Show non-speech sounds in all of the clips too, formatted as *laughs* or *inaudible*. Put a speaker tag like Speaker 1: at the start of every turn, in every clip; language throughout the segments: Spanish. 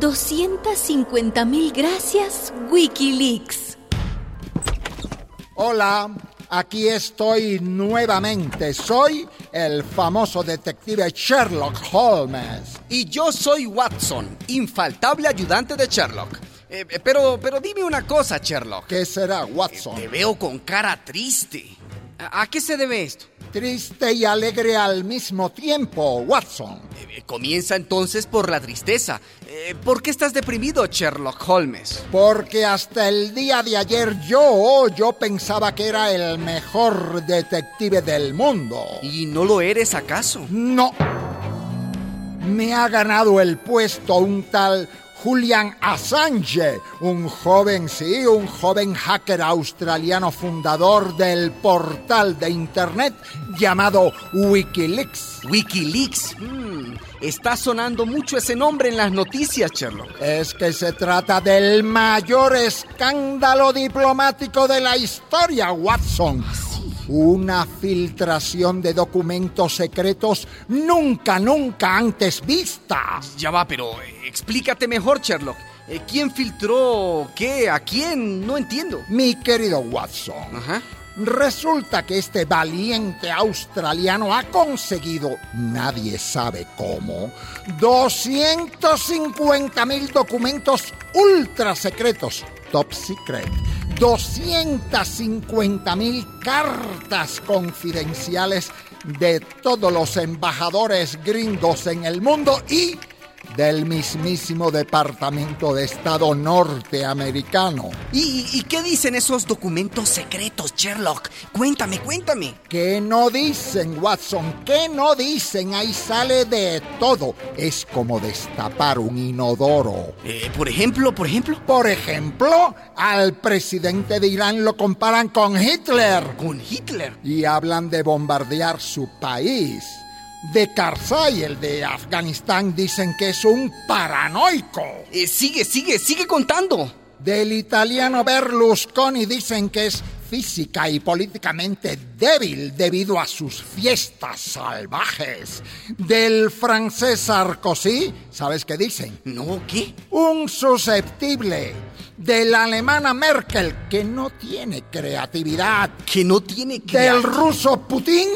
Speaker 1: 250 mil gracias, Wikileaks.
Speaker 2: Hola, aquí estoy nuevamente. Soy el famoso detective Sherlock Holmes.
Speaker 3: Y yo soy Watson, infaltable ayudante de Sherlock. Eh, eh, pero, pero dime una cosa, Sherlock.
Speaker 2: ¿Qué será, Watson?
Speaker 3: Te veo con cara triste. ¿A, a qué se debe esto?
Speaker 2: Triste y alegre al mismo tiempo, Watson.
Speaker 3: Eh, comienza entonces por la tristeza. Eh, ¿Por qué estás deprimido, Sherlock Holmes?
Speaker 2: Porque hasta el día de ayer yo, yo pensaba que era el mejor detective del mundo.
Speaker 3: ¿Y no lo eres acaso?
Speaker 2: No. Me ha ganado el puesto un tal Julian Assange, un joven, sí, un joven hacker australiano fundador del portal de Internet llamado Wikileaks.
Speaker 3: Wikileaks. Mm, está sonando mucho ese nombre en las noticias, Sherlock.
Speaker 2: Es que se trata del mayor escándalo diplomático de la historia, Watson.
Speaker 3: ¿Ah,
Speaker 2: Una filtración de documentos secretos nunca, nunca antes vista.
Speaker 3: Ya va, pero eh, explícate mejor, Sherlock. Eh, ¿Quién filtró qué? ¿A quién? No entiendo.
Speaker 2: Mi querido Watson,
Speaker 3: Ajá.
Speaker 2: resulta que este valiente australiano ha conseguido, nadie sabe cómo, 250 mil documentos ultra secretos, top secret. 250 mil cartas confidenciales de todos los embajadores gringos en el mundo y del mismísimo Departamento de Estado norteamericano.
Speaker 3: ¿Y, y qué dicen esos documentos secretos, Sherlock? Cuéntame, cuéntame.
Speaker 2: ¿Qué no dicen, Watson? ¿Qué no dicen? Ahí sale de todo. Es como destapar un inodoro.
Speaker 3: Eh, por ejemplo, por ejemplo.
Speaker 2: Por ejemplo, al presidente de Irán lo comparan con Hitler
Speaker 3: Con Hitler.
Speaker 2: y hablan de bombardear su país. De Karzai, el de Afganistán, dicen que es un paranoico.
Speaker 3: Eh, sigue, sigue, sigue contando.
Speaker 2: Del italiano Berlusconi dicen que es física y políticamente débil debido a sus fiestas salvajes. Del francés Sarkozy, ¿sabes qué dicen?
Speaker 3: No, ¿qué?
Speaker 2: Un susceptible. De la alemana Merkel, que no tiene creatividad.
Speaker 3: Que no tiene que.
Speaker 2: Del ruso Putin,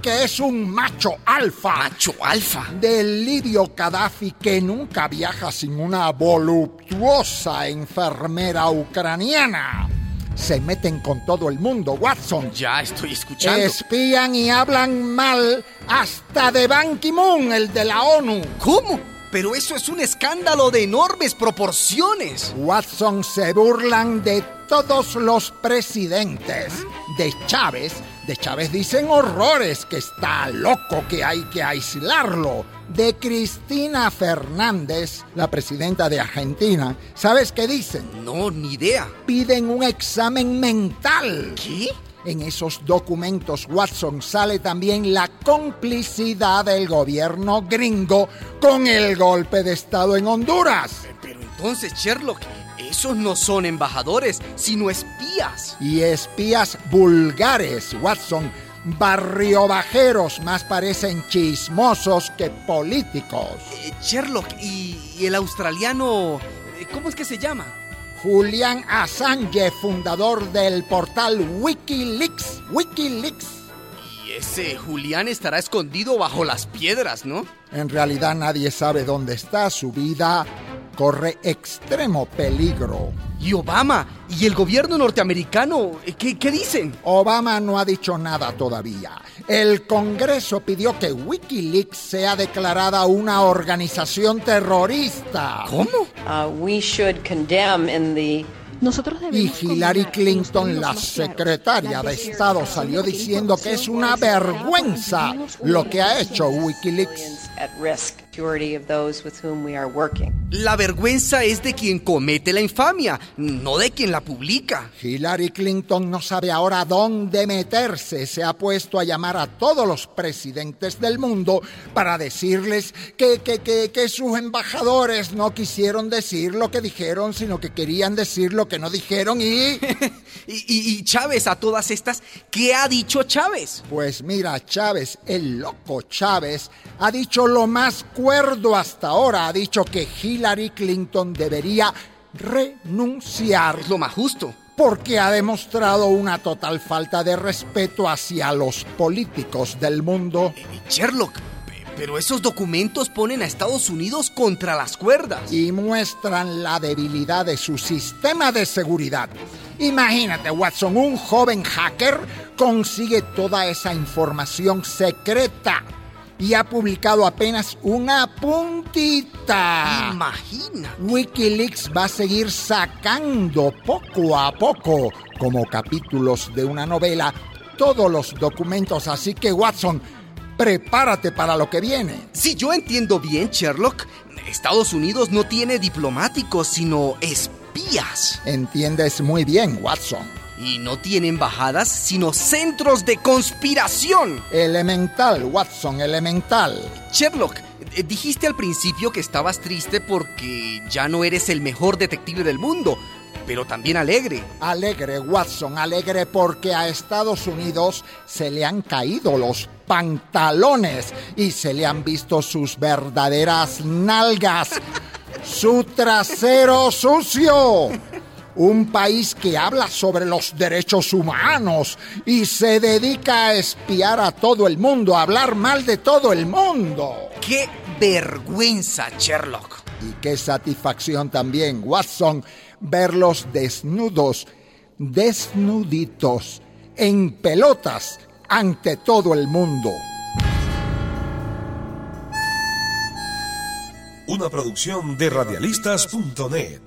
Speaker 2: que es un macho alfa.
Speaker 3: Macho alfa.
Speaker 2: Del lidio Gaddafi, que nunca viaja sin una voluptuosa enfermera ucraniana. Se meten con todo el mundo, Watson.
Speaker 3: Ya estoy escuchando.
Speaker 2: Espían y hablan mal hasta de Ban Ki-moon, el de la ONU.
Speaker 3: ¿Cómo? Pero eso es un escándalo de enormes proporciones.
Speaker 2: Watson se burlan de todos los presidentes. De Chávez, de Chávez dicen horrores, que está loco, que hay que aislarlo. De Cristina Fernández, la presidenta de Argentina, ¿sabes qué dicen?
Speaker 3: No, ni idea.
Speaker 2: Piden un examen mental.
Speaker 3: ¿Qué?
Speaker 2: En esos documentos, Watson, sale también la complicidad del gobierno gringo con el golpe de Estado en Honduras.
Speaker 3: Pero entonces, Sherlock, esos no son embajadores, sino espías.
Speaker 2: Y espías vulgares, Watson, barriobajeros, más parecen chismosos que políticos.
Speaker 3: Eh, Sherlock, ¿y, y el australiano... eh, ¿Cómo es que se llama?
Speaker 2: Julian Assange, fundador del portal Wikileaks. Wikileaks.
Speaker 3: Y ese Julián estará escondido bajo las piedras, ¿no?
Speaker 2: En realidad nadie sabe dónde está. Su vida corre extremo peligro.
Speaker 3: Y Obama y el gobierno norteamericano, eh, ¿qué, qué dicen?
Speaker 2: Obama no ha dicho nada todavía. El Congreso pidió que Wikileaks sea declarada una organización terrorista.
Speaker 3: ¿Cómo?
Speaker 4: Uh, we should condemn in the
Speaker 5: Nosotros
Speaker 2: Y Hillary Clinton, la secretaria de Estado, salió diciendo que es una vergüenza lo que ha hecho Wikileaks.
Speaker 3: La vergüenza es de quien comete la infamia, no de quien la publica.
Speaker 2: Hillary Clinton no sabe ahora dónde meterse. Se ha puesto a llamar a todos los presidentes del mundo para decirles que, que, que, que sus embajadores no quisieron decir lo que dijeron, sino que querían decir lo que no dijeron y... *laughs*
Speaker 3: Y, y- y Chávez a todas estas, ¿qué ha dicho Chávez?
Speaker 2: Pues mira, Chávez, el loco Chávez, ha dicho lo más cuerdo hasta ahora. Ha dicho que Hillary Clinton debería renunciar.
Speaker 3: Es lo más justo.
Speaker 2: Porque ha demostrado una total falta de respeto hacia los políticos del mundo.
Speaker 3: Eh, Sherlock, pero esos documentos ponen a Estados Unidos contra las cuerdas.
Speaker 2: Y muestran la debilidad de su sistema de seguridad. Imagínate, Watson, un joven hacker consigue toda esa información secreta y ha publicado apenas una puntita.
Speaker 3: Imagina.
Speaker 2: Wikileaks va a seguir sacando poco a poco, como capítulos de una novela, todos los documentos. Así que, Watson, prepárate para lo que viene.
Speaker 3: Si yo entiendo bien, Sherlock, Estados Unidos no tiene diplomáticos, sino espías.
Speaker 2: Entiendes muy bien, Watson.
Speaker 3: Y no tiene embajadas, sino centros de conspiración.
Speaker 2: Elemental, Watson, elemental.
Speaker 3: Sherlock, eh, dijiste al principio que estabas triste porque ya no eres el mejor detective del mundo, pero también alegre.
Speaker 2: Alegre, Watson, alegre porque a Estados Unidos se le han caído los pantalones y se le han visto sus verdaderas nalgas, *laughs* su trasero sucio un país que habla sobre los derechos humanos y se dedica a espiar a todo el mundo, a hablar mal de todo el mundo.
Speaker 3: ¡Qué vergüenza, Sherlock!
Speaker 2: Y qué satisfacción también, Watson, verlos desnudos, desnuditos, en pelotas ante todo el mundo.
Speaker 5: Una producción de radialistas.net.